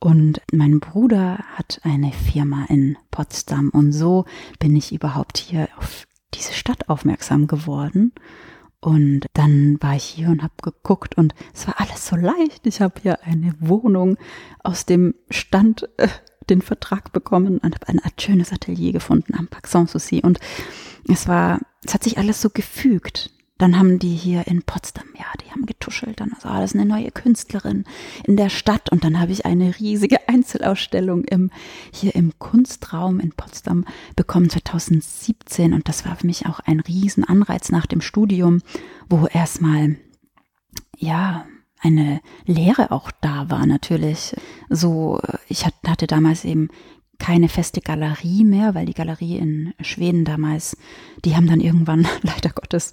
Und mein Bruder hat eine Firma in Potsdam und so bin ich überhaupt hier auf diese Stadt aufmerksam geworden. Und dann war ich hier und habe geguckt und es war alles so leicht. Ich habe hier eine Wohnung aus dem Stand äh, den Vertrag bekommen und habe ein schönes Atelier gefunden am Parc Sanssouci. Und es war, es hat sich alles so gefügt. Dann haben die hier in Potsdam, ja, die haben getuschelt, dann war das eine neue Künstlerin in der Stadt und dann habe ich eine riesige *laughs* Einzelausstellung im, hier im Kunstraum in Potsdam bekommen 2017 und das war für mich auch ein Riesenanreiz nach dem Studium, wo erstmal, ja, eine Lehre auch da war natürlich. So, ich hatte damals eben keine feste Galerie mehr, weil die Galerie in Schweden damals, die haben dann irgendwann *laughs* leider Gottes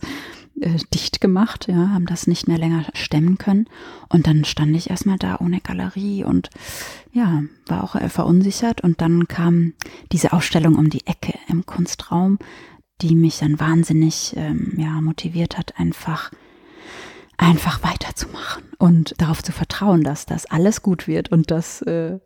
äh, dicht gemacht, ja, haben das nicht mehr länger stemmen können. Und dann stand ich erstmal da ohne Galerie und ja, war auch äh, verunsichert. Und dann kam diese Ausstellung um die Ecke im Kunstraum, die mich dann wahnsinnig ähm, ja, motiviert hat, einfach einfach weiterzumachen und darauf zu vertrauen, dass das alles gut wird und dass äh,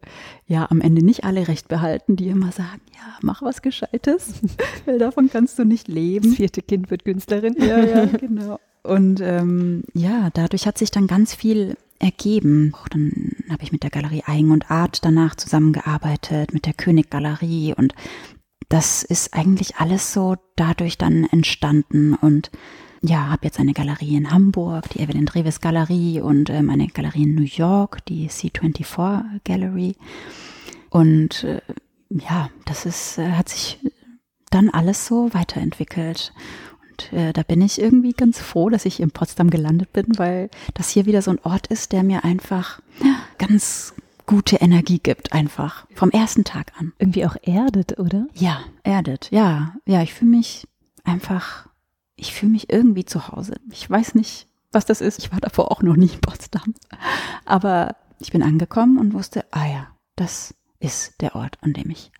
ja am Ende nicht alle recht behalten, die immer sagen, ja, mach was Gescheites, *laughs* weil davon kannst du nicht leben. Das vierte Kind wird Künstlerin. Ja, ja, genau. Und ähm, ja, dadurch hat sich dann ganz viel ergeben. Auch dann habe ich mit der Galerie Eigen und Art danach zusammengearbeitet, mit der König Galerie und das ist eigentlich alles so dadurch dann entstanden und ja, habe jetzt eine Galerie in Hamburg, die Evelyn Dreves Galerie und ähm, eine Galerie in New York, die C24 Gallery. Und äh, ja, das ist, äh, hat sich dann alles so weiterentwickelt. Und äh, da bin ich irgendwie ganz froh, dass ich in Potsdam gelandet bin, weil das hier wieder so ein Ort ist, der mir einfach ganz gute Energie gibt, einfach vom ersten Tag an. Irgendwie auch erdet, oder? Ja, erdet, ja. Ja, ich fühle mich einfach ich fühle mich irgendwie zu Hause. Ich weiß nicht, was das ist. Ich war davor auch noch nie in Potsdam. Aber ich bin angekommen und wusste, ah ja, das ist der Ort, an dem ich,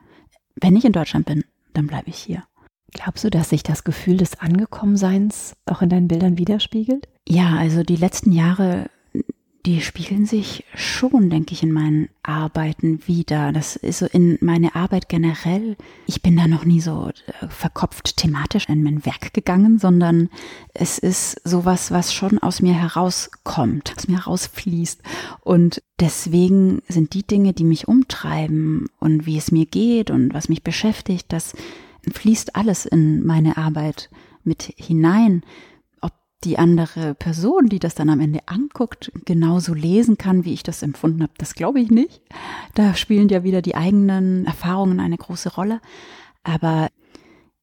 wenn ich in Deutschland bin, dann bleibe ich hier. Glaubst du, dass sich das Gefühl des Angekommenseins auch in deinen Bildern widerspiegelt? Ja, also die letzten Jahre die spiegeln sich schon, denke ich, in meinen Arbeiten wieder. Das ist so in meine Arbeit generell. Ich bin da noch nie so äh, verkopft thematisch in mein Werk gegangen, sondern es ist sowas, was schon aus mir herauskommt, aus mir herausfließt. Und deswegen sind die Dinge, die mich umtreiben und wie es mir geht und was mich beschäftigt, das fließt alles in meine Arbeit mit hinein die andere Person, die das dann am Ende anguckt, genauso lesen kann, wie ich das empfunden habe. Das glaube ich nicht. Da spielen ja wieder die eigenen Erfahrungen eine große Rolle. Aber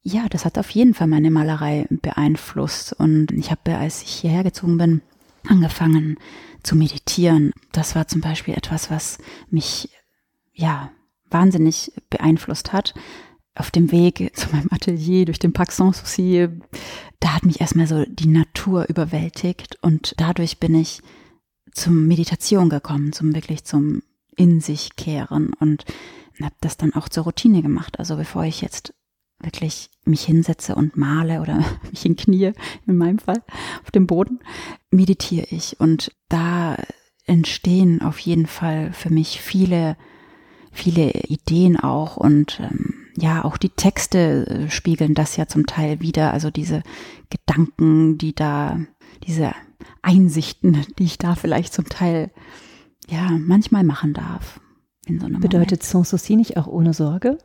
ja, das hat auf jeden Fall meine Malerei beeinflusst. Und ich habe, als ich hierher gezogen bin, angefangen zu meditieren. Das war zum Beispiel etwas, was mich ja wahnsinnig beeinflusst hat auf dem Weg zu meinem Atelier durch den Parc Sanssouci, da hat mich erstmal so die Natur überwältigt und dadurch bin ich zum Meditation gekommen, zum wirklich zum in sich kehren und habe das dann auch zur Routine gemacht. Also bevor ich jetzt wirklich mich hinsetze und male oder *laughs* mich in Knie, in meinem Fall, auf dem Boden, meditiere ich. Und da entstehen auf jeden Fall für mich viele, viele Ideen auch und ähm, ja, auch die Texte äh, spiegeln das ja zum Teil wieder. Also diese Gedanken, die da, diese Einsichten, die ich da vielleicht zum Teil, ja, manchmal machen darf. In so einem Bedeutet Sans Souci nicht auch ohne Sorge?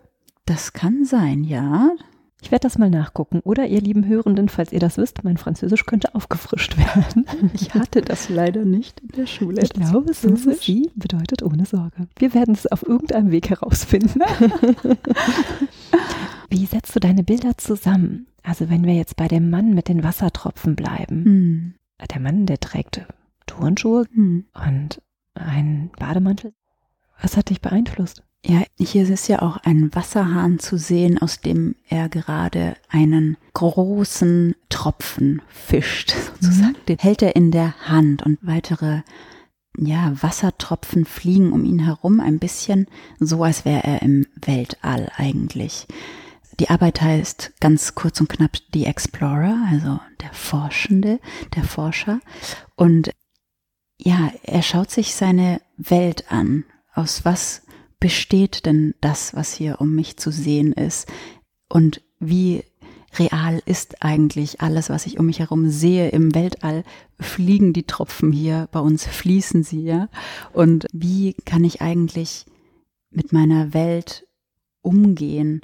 Das kann sein, ja. Ich werde das mal nachgucken. Oder ihr lieben Hörenden, falls ihr das wisst, mein Französisch könnte aufgefrischt werden. *laughs* Ich hatte das leider nicht in der Schule. Ich glaube, Souci bedeutet ohne Sorge. Wir werden es auf irgendeinem Weg herausfinden. *laughs* Wie setzt du deine Bilder zusammen? Also wenn wir jetzt bei dem Mann mit den Wassertropfen bleiben. Hm. Der Mann, der trägt Turnschuhe hm. und einen Bademantel. Was hat dich beeinflusst? Ja, hier ist ja auch ein Wasserhahn zu sehen, aus dem er gerade einen großen Tropfen fischt, *laughs* sozusagen. Mhm. Den hält er in der Hand und weitere ja, Wassertropfen fliegen um ihn herum, ein bisschen so, als wäre er im Weltall eigentlich. Die Arbeit heißt ganz kurz und knapp The Explorer, also der Forschende, der Forscher. Und ja, er schaut sich seine Welt an. Aus was besteht denn das, was hier um mich zu sehen ist? Und wie real ist eigentlich alles, was ich um mich herum sehe im Weltall? Fliegen die Tropfen hier, bei uns fließen sie, ja? Und wie kann ich eigentlich mit meiner Welt umgehen,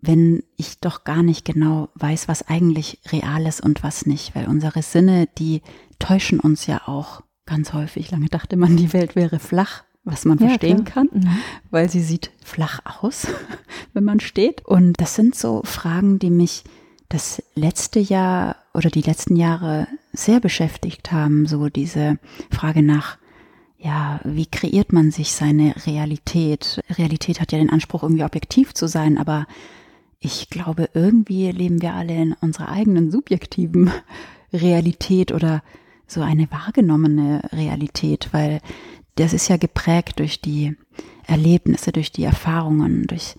wenn ich doch gar nicht genau weiß, was eigentlich real ist und was nicht? Weil unsere Sinne, die täuschen uns ja auch ganz häufig. Lange dachte man, die Welt wäre flach was man ja, verstehen klar. kann, mhm. weil sie sieht flach aus, *laughs* wenn man steht. Und das sind so Fragen, die mich das letzte Jahr oder die letzten Jahre sehr beschäftigt haben. So diese Frage nach, ja, wie kreiert man sich seine Realität? Realität hat ja den Anspruch, irgendwie objektiv zu sein, aber ich glaube, irgendwie leben wir alle in unserer eigenen subjektiven *laughs* Realität oder so eine wahrgenommene Realität, weil das ist ja geprägt durch die Erlebnisse, durch die Erfahrungen, durch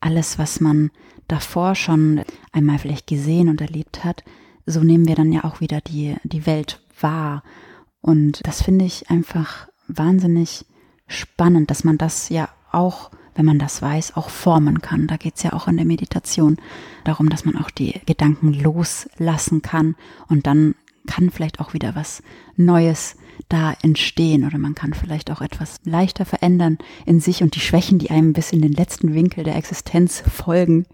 alles, was man davor schon einmal vielleicht gesehen und erlebt hat. So nehmen wir dann ja auch wieder die, die Welt wahr. Und das finde ich einfach wahnsinnig spannend, dass man das ja auch, wenn man das weiß, auch formen kann. Da geht es ja auch in der Meditation darum, dass man auch die Gedanken loslassen kann und dann kann vielleicht auch wieder was Neues da entstehen oder man kann vielleicht auch etwas leichter verändern in sich und die Schwächen, die einem bis in den letzten Winkel der Existenz folgen,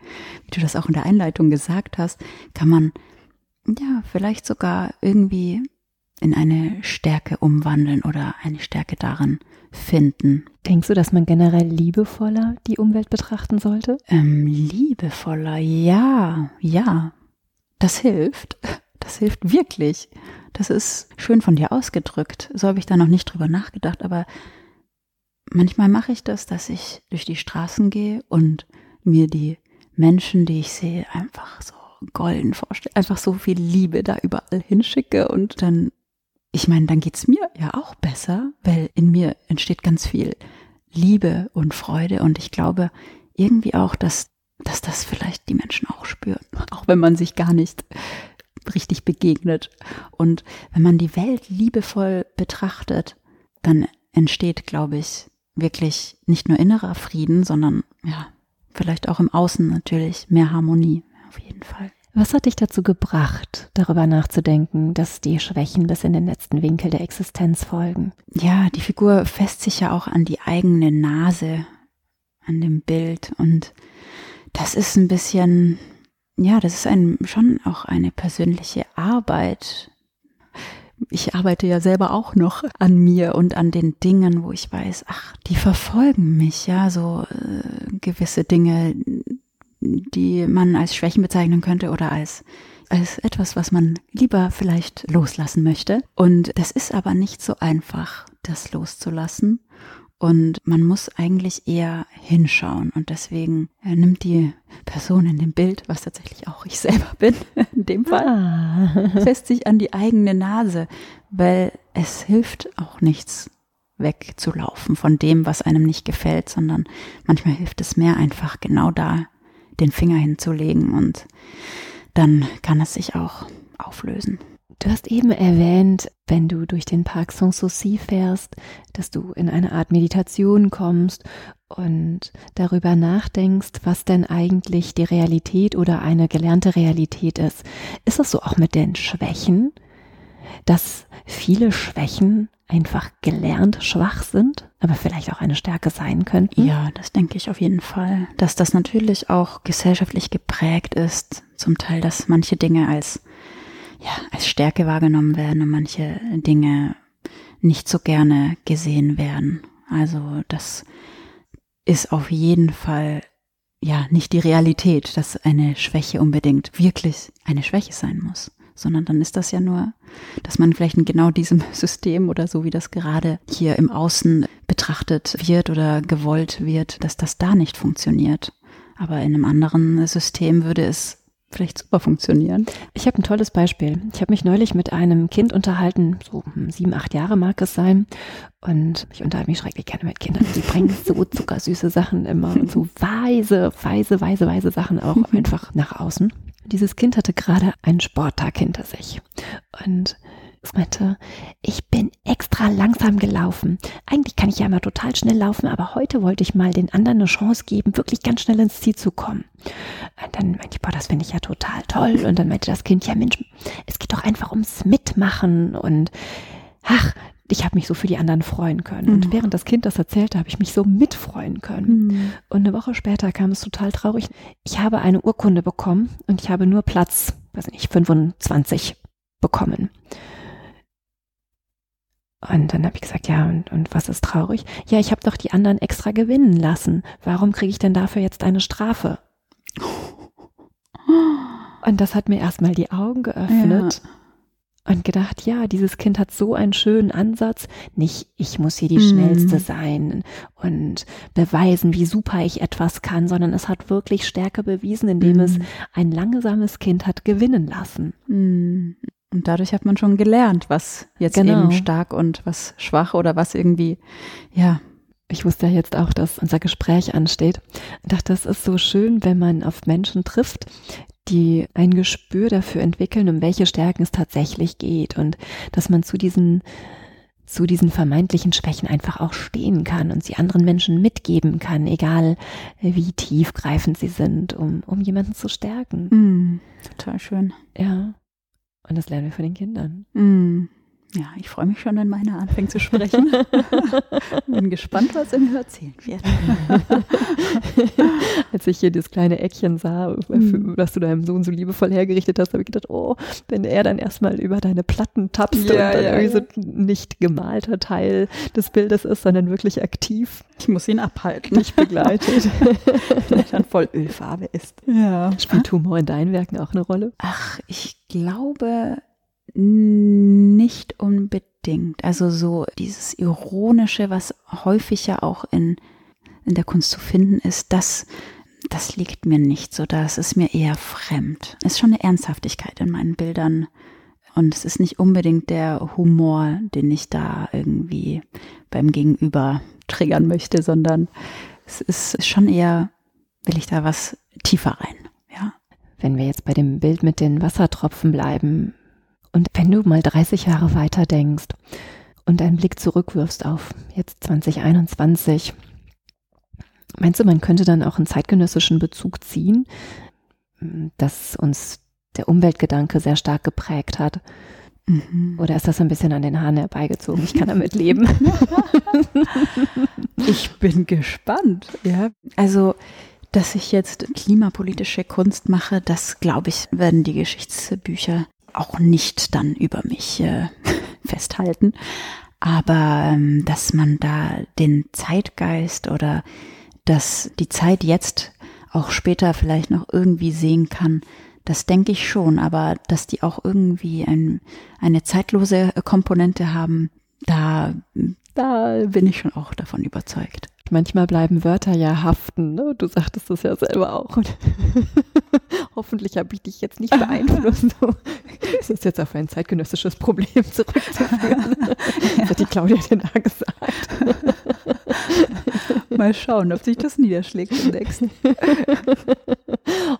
wie du das auch in der Einleitung gesagt hast, kann man ja vielleicht sogar irgendwie in eine Stärke umwandeln oder eine Stärke darin finden. Denkst du, dass man generell liebevoller die Umwelt betrachten sollte? Ähm, liebevoller, ja, ja. Das hilft. Das hilft wirklich. Das ist schön von dir ausgedrückt. So habe ich da noch nicht drüber nachgedacht, aber manchmal mache ich das, dass ich durch die Straßen gehe und mir die Menschen, die ich sehe, einfach so golden vorstelle, einfach so viel Liebe da überall hinschicke und dann, ich meine, dann geht's mir ja auch besser, weil in mir entsteht ganz viel Liebe und Freude und ich glaube irgendwie auch, dass, dass das vielleicht die Menschen auch spüren, auch wenn man sich gar nicht richtig begegnet. Und wenn man die Welt liebevoll betrachtet, dann entsteht, glaube ich, wirklich nicht nur innerer Frieden, sondern ja, vielleicht auch im Außen natürlich mehr Harmonie, auf jeden Fall. Was hat dich dazu gebracht, darüber nachzudenken, dass die Schwächen bis in den letzten Winkel der Existenz folgen? Ja, die Figur fässt sich ja auch an die eigene Nase, an dem Bild. Und das ist ein bisschen, ja, das ist ein, schon auch eine persönliche Arbeit. Ich arbeite ja selber auch noch an mir und an den Dingen, wo ich weiß, ach, die verfolgen mich, ja, so äh, gewisse Dinge, die man als Schwächen bezeichnen könnte oder als als etwas, was man lieber vielleicht loslassen möchte. Und das ist aber nicht so einfach, das loszulassen. Und man muss eigentlich eher hinschauen. Und deswegen äh, nimmt die Person in dem Bild, was tatsächlich auch ich selber *laughs* bin, in dem Fall, ah. *laughs* fest sich an die eigene Nase, weil es hilft auch nichts wegzulaufen von dem, was einem nicht gefällt, sondern manchmal hilft es mehr einfach genau da den Finger hinzulegen und dann kann es sich auch auflösen. Du hast eben erwähnt, wenn du durch den Park Sanssouci fährst, dass du in eine Art Meditation kommst und darüber nachdenkst, was denn eigentlich die Realität oder eine gelernte Realität ist. Ist das so auch mit den Schwächen, dass viele Schwächen einfach gelernt schwach sind, aber vielleicht auch eine Stärke sein könnten? Ja, das denke ich auf jeden Fall. Dass das natürlich auch gesellschaftlich geprägt ist, zum Teil, dass manche Dinge als ja, als Stärke wahrgenommen werden und manche Dinge nicht so gerne gesehen werden. Also das ist auf jeden Fall ja nicht die Realität, dass eine Schwäche unbedingt wirklich eine Schwäche sein muss, sondern dann ist das ja nur, dass man vielleicht in genau diesem *laughs* System oder so wie das gerade hier im Außen betrachtet wird oder gewollt wird, dass das da nicht funktioniert. Aber in einem anderen System würde es vielleicht super funktionieren. Ich habe ein tolles Beispiel. Ich habe mich neulich mit einem Kind unterhalten, so sieben, acht Jahre mag es sein. Und ich unterhalte mich schrecklich gerne mit Kindern. Die bringen so *laughs* zuckersüße Sachen immer und so weise, weise, weise, weise Sachen auch *laughs* einfach nach außen. Dieses Kind hatte gerade einen Sporttag hinter sich. Und meinte, ich bin extra langsam gelaufen. Eigentlich kann ich ja immer total schnell laufen, aber heute wollte ich mal den anderen eine Chance geben, wirklich ganz schnell ins Ziel zu kommen. Und dann meinte ich, boah, das finde ich ja total toll. Und dann meinte das Kind, ja Mensch, es geht doch einfach ums Mitmachen und ach, ich habe mich so für die anderen freuen können. Und mhm. während das Kind das erzählte, habe ich mich so mitfreuen können. Mhm. Und eine Woche später kam es total traurig. Ich habe eine Urkunde bekommen und ich habe nur Platz, weiß nicht, 25 bekommen. Und dann habe ich gesagt, ja, und, und was ist traurig? Ja, ich habe doch die anderen extra gewinnen lassen. Warum kriege ich denn dafür jetzt eine Strafe? *gasps* Und das hat mir erstmal die Augen geöffnet. Ja. Und gedacht, ja, dieses Kind hat so einen schönen Ansatz. Nicht, ich muss hier die mm. schnellste sein und beweisen, wie super ich etwas kann, sondern es hat wirklich Stärke bewiesen, indem mm. es ein langsames Kind hat gewinnen lassen. Mm. Und dadurch hat man schon gelernt, was jetzt genau. eben stark und was schwach oder was irgendwie, ja. Ich wusste ja jetzt auch, dass unser Gespräch ansteht. Ich dachte, das ist so schön, wenn man auf Menschen trifft, die ein Gespür dafür entwickeln, um welche Stärken es tatsächlich geht und dass man zu diesen zu diesen vermeintlichen Schwächen einfach auch stehen kann und sie anderen Menschen mitgeben kann, egal wie tiefgreifend sie sind, um, um jemanden zu stärken. Mm, total schön. Ja. Und das lernen wir von den Kindern. Mm. Ja, ich freue mich schon, wenn meine anfängt zu sprechen. *laughs* Bin gespannt, was er mir erzählen wird. *laughs* Als ich hier das kleine Eckchen sah, mhm. was du deinem Sohn so liebevoll hergerichtet hast, habe ich gedacht, oh, wenn er dann erstmal über deine Platten tapst ja, und dann ja, irgendwie ja. so nicht gemalter Teil des Bildes ist, sondern wirklich aktiv. Ich muss ihn abhalten. Nicht begleitet. *laughs* Wenn er dann voll Ölfarbe ist. Ja. Spielt Humor in deinen Werken auch eine Rolle? Ach, ich glaube, nicht unbedingt. Also so dieses Ironische, was häufig ja auch in, in der Kunst zu finden ist, das, das liegt mir nicht so. Das ist mir eher fremd. Es ist schon eine Ernsthaftigkeit in meinen Bildern. Und es ist nicht unbedingt der Humor, den ich da irgendwie beim Gegenüber triggern möchte, sondern es ist schon eher, will ich da was tiefer rein, ja. Wenn wir jetzt bei dem Bild mit den Wassertropfen bleiben, und wenn du mal 30 Jahre weiter denkst und einen Blick zurückwirfst auf jetzt 2021, meinst du, man könnte dann auch einen zeitgenössischen Bezug ziehen, dass uns der Umweltgedanke sehr stark geprägt hat? Mhm. Oder ist das ein bisschen an den Haaren herbeigezogen? Ich kann damit leben. *laughs* ich bin gespannt. Ja, also dass ich jetzt klimapolitische Kunst mache, das glaube ich, werden die Geschichtsbücher auch nicht dann über mich äh, *laughs* festhalten. Aber ähm, dass man da den Zeitgeist oder dass die Zeit jetzt auch später vielleicht noch irgendwie sehen kann, das denke ich schon. Aber dass die auch irgendwie ein, eine zeitlose Komponente haben, da, da bin ich schon auch davon überzeugt. Manchmal bleiben Wörter ja haften. Ne? Du sagtest das ja selber auch. *laughs* hoffentlich habe ich dich jetzt nicht beeinflusst. *laughs* das ist jetzt auf ein zeitgenössisches Problem zurückzuführen. Das hat die Claudia denn da gesagt. Mal schauen, ob sich das niederschlägt demnächst.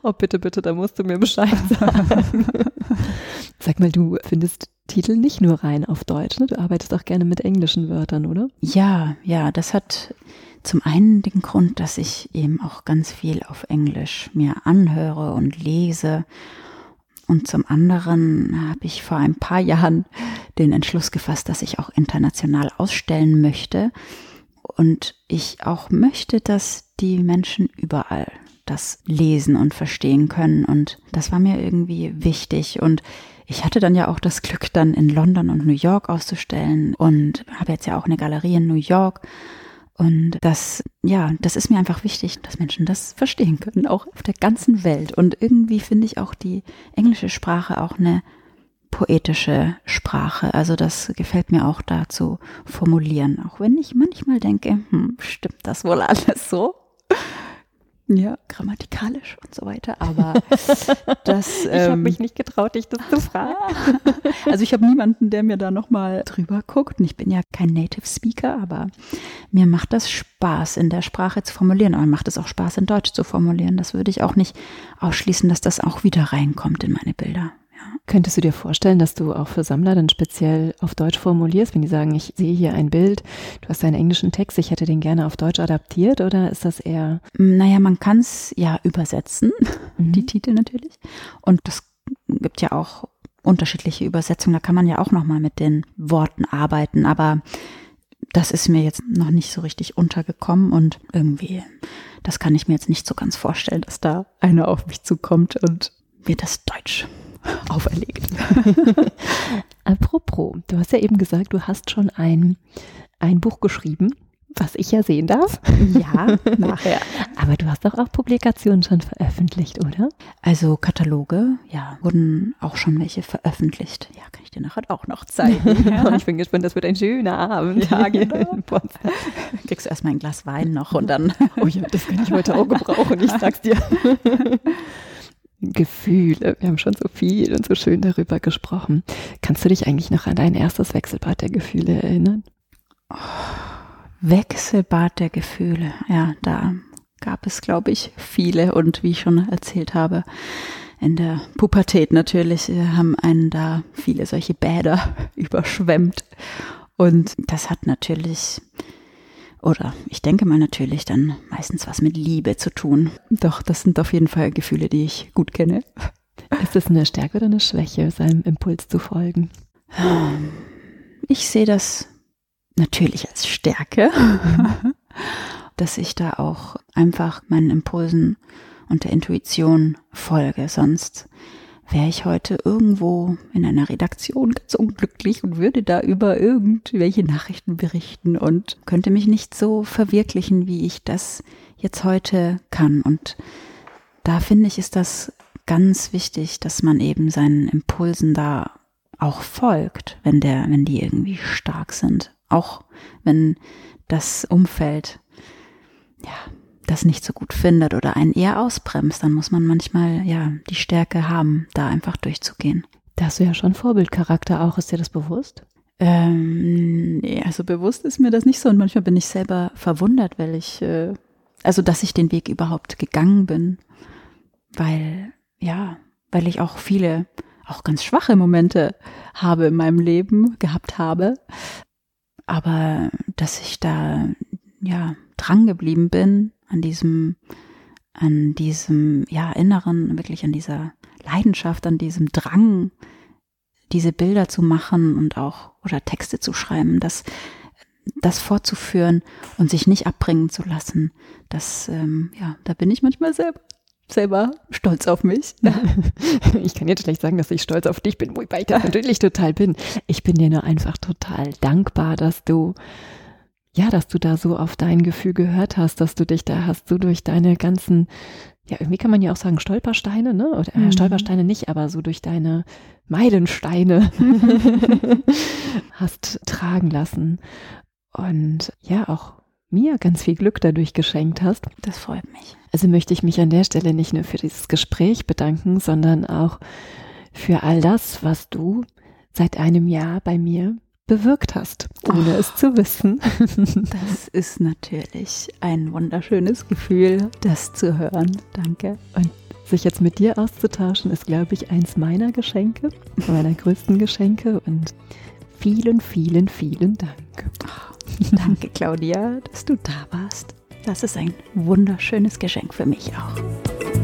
Oh, bitte, bitte, da musst du mir Bescheid sagen. *laughs* Sag mal, du findest Titel nicht nur rein auf Deutsch, ne? Du arbeitest auch gerne mit englischen Wörtern, oder? Ja, ja, das hat zum einen den Grund, dass ich eben auch ganz viel auf Englisch mir anhöre und lese. Und zum anderen habe ich vor ein paar Jahren den Entschluss gefasst, dass ich auch international ausstellen möchte. Und ich auch möchte, dass die Menschen überall das lesen und verstehen können. Und das war mir irgendwie wichtig. Und ich hatte dann ja auch das Glück, dann in London und New York auszustellen und habe jetzt ja auch eine Galerie in New York. Und das, ja, das ist mir einfach wichtig, dass Menschen das verstehen können, auch auf der ganzen Welt. Und irgendwie finde ich auch die englische Sprache auch eine poetische Sprache. Also das gefällt mir auch da zu formulieren. Auch wenn ich manchmal denke, hm, stimmt das wohl alles so? Ja, grammatikalisch und so weiter. *laughs* Aber das. ich ähm, habe mich nicht getraut, dich das zu fragen. *laughs* also ich habe niemanden, der mir da nochmal drüber guckt. Und ich bin ja kein Native Speaker, aber mir macht das Spaß, in der Sprache zu formulieren. Aber macht es auch Spaß, in Deutsch zu formulieren. Das würde ich auch nicht ausschließen, dass das auch wieder reinkommt in meine Bilder. Könntest du dir vorstellen, dass du auch für Sammler dann speziell auf Deutsch formulierst, wenn die sagen, ich sehe hier ein Bild, du hast einen englischen Text, ich hätte den gerne auf Deutsch adaptiert oder ist das eher? Naja, man kann es ja übersetzen, *laughs* mhm. die Titel natürlich. Und das gibt ja auch unterschiedliche Übersetzungen, da kann man ja auch nochmal mit den Worten arbeiten, aber das ist mir jetzt noch nicht so richtig untergekommen und irgendwie, das kann ich mir jetzt nicht so ganz vorstellen, dass da einer auf mich zukommt und mir das Deutsch *laughs* auferlegt. *laughs* Apropos, du hast ja eben gesagt, du hast schon ein, ein Buch geschrieben, was ich ja sehen darf. *laughs* Ja, nachher. Aber du hast doch auch Publikationen schon veröffentlicht, oder? Also Kataloge, ja, wurden auch schon welche veröffentlicht. Ja, kann ich dir nachher auch noch zeigen. Ja. ich bin gespannt, das wird ein schöner Abend. Ja, genau. Kriegst du erstmal ein Glas Wein noch und dann. Oh ja, das kann ich heute auch gebrauchen, ich sag's dir. Gefühle. Wir haben schon so viel und so schön darüber gesprochen. Kannst du dich eigentlich noch an dein erstes Wechselbad der Gefühle erinnern? Oh, Wechselbad der Gefühle. Ja, da gab es, glaube ich, viele und wie ich schon erzählt habe, in der Pubertät natürlich äh, haben einen da viele solche Bäder *laughs* überschwemmt. Und das hat natürlich oder ich denke mal natürlich dann meistens was mit Liebe zu tun. Doch, das sind auf jeden Fall Gefühle, die ich gut kenne. Ist es eine Stärke oder eine Schwäche, seinem Impuls zu folgen? Ich sehe das natürlich als Stärke, dass ich da auch einfach meinen Impulsen und der Intuition folge. Sonst wäre ich heute irgendwo in einer Redaktion ganz unglücklich und würde da über irgendwelche Nachrichten berichten und könnte mich nicht so verwirklichen, wie ich das jetzt heute kann. Und da finde ich, ist das ganz wichtig, dass man eben seinen Impulsen da auch folgt, wenn der, wenn die irgendwie stark sind. Auch wenn das Umfeld, ja, das nicht so gut findet oder einen eher ausbremst, dann muss man manchmal ja die Stärke haben, da einfach durchzugehen. Da hast du ja schon Vorbildcharakter auch, ist dir das bewusst? Ähm, nee, also bewusst ist mir das nicht so und manchmal bin ich selber verwundert, weil ich, äh, also dass ich den Weg überhaupt gegangen bin, weil, ja, weil ich auch viele, auch ganz schwache Momente habe in meinem Leben, gehabt habe, aber dass ich da, ja, dran geblieben bin, an diesem, an diesem, ja, Inneren, wirklich an dieser Leidenschaft, an diesem Drang, diese Bilder zu machen und auch, oder Texte zu schreiben, das, das fortzuführen und sich nicht abbringen zu lassen, das, ähm, ja, da bin ich manchmal selber selber stolz auf mich. *laughs* *laughs* Ich kann jetzt schlecht sagen, dass ich stolz auf dich bin, wobei ich das natürlich total bin. Ich bin dir nur einfach total dankbar, dass du ja, dass du da so auf dein Gefühl gehört hast, dass du dich da hast, so durch deine ganzen, ja, irgendwie kann man ja auch sagen Stolpersteine, ne? Oder äh, mhm. Stolpersteine nicht, aber so durch deine Meilensteine *laughs* hast tragen lassen. Und ja, auch mir ganz viel Glück dadurch geschenkt hast. Das freut mich. Also möchte ich mich an der Stelle nicht nur für dieses Gespräch bedanken, sondern auch für all das, was du seit einem Jahr bei mir bewirkt hast, ohne oh, es zu wissen. *laughs* Das ist natürlich ein wunderschönes Gefühl, das zu hören. Danke. Und sich jetzt mit dir auszutauschen, ist, glaube ich, eins meiner Geschenke, meiner größten Geschenke. Und vielen, vielen, vielen Dank. Oh, danke, Claudia, dass du da warst. Das ist ein wunderschönes Geschenk für mich auch.